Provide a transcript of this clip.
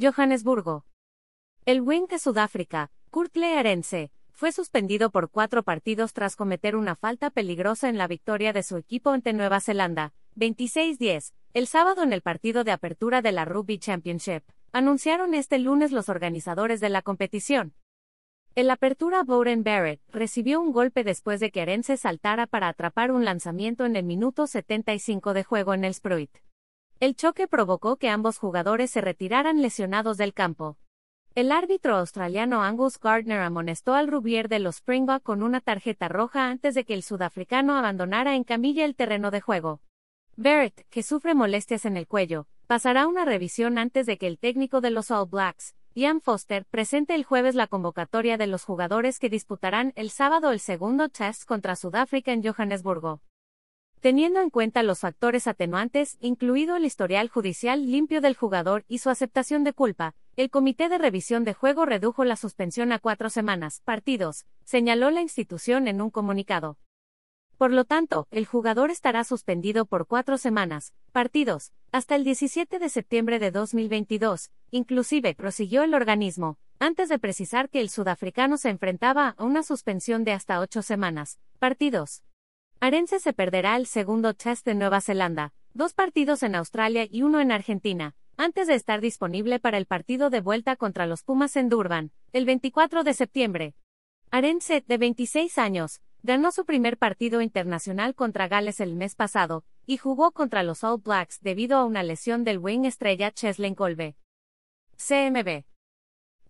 Johannesburgo. El wing de Sudáfrica, Kurt Learense, fue suspendido por cuatro partidos tras cometer una falta peligrosa en la victoria de su equipo ante Nueva Zelanda, 26-10, el sábado en el partido de apertura de la Rugby Championship, anunciaron este lunes los organizadores de la competición. El apertura Bowden Barrett recibió un golpe después de que Arense saltara para atrapar un lanzamiento en el minuto 75 de juego en el Spruit. El choque provocó que ambos jugadores se retiraran lesionados del campo. El árbitro australiano Angus Gardner amonestó al Rubier de los Springbok con una tarjeta roja antes de que el sudafricano abandonara en camilla el terreno de juego. Barrett, que sufre molestias en el cuello, pasará una revisión antes de que el técnico de los All Blacks, Ian Foster, presente el jueves la convocatoria de los jugadores que disputarán el sábado el segundo test contra Sudáfrica en Johannesburgo. Teniendo en cuenta los factores atenuantes, incluido el historial judicial limpio del jugador y su aceptación de culpa, el Comité de Revisión de Juego redujo la suspensión a cuatro semanas, partidos, señaló la institución en un comunicado. Por lo tanto, el jugador estará suspendido por cuatro semanas, partidos, hasta el 17 de septiembre de 2022, inclusive prosiguió el organismo, antes de precisar que el sudafricano se enfrentaba a una suspensión de hasta ocho semanas, partidos. Arense se perderá el segundo test de Nueva Zelanda, dos partidos en Australia y uno en Argentina, antes de estar disponible para el partido de vuelta contra los Pumas en Durban, el 24 de septiembre. Arense, de 26 años, ganó su primer partido internacional contra Gales el mes pasado, y jugó contra los All Blacks debido a una lesión del wing estrella Cheslin Colbe. CMB.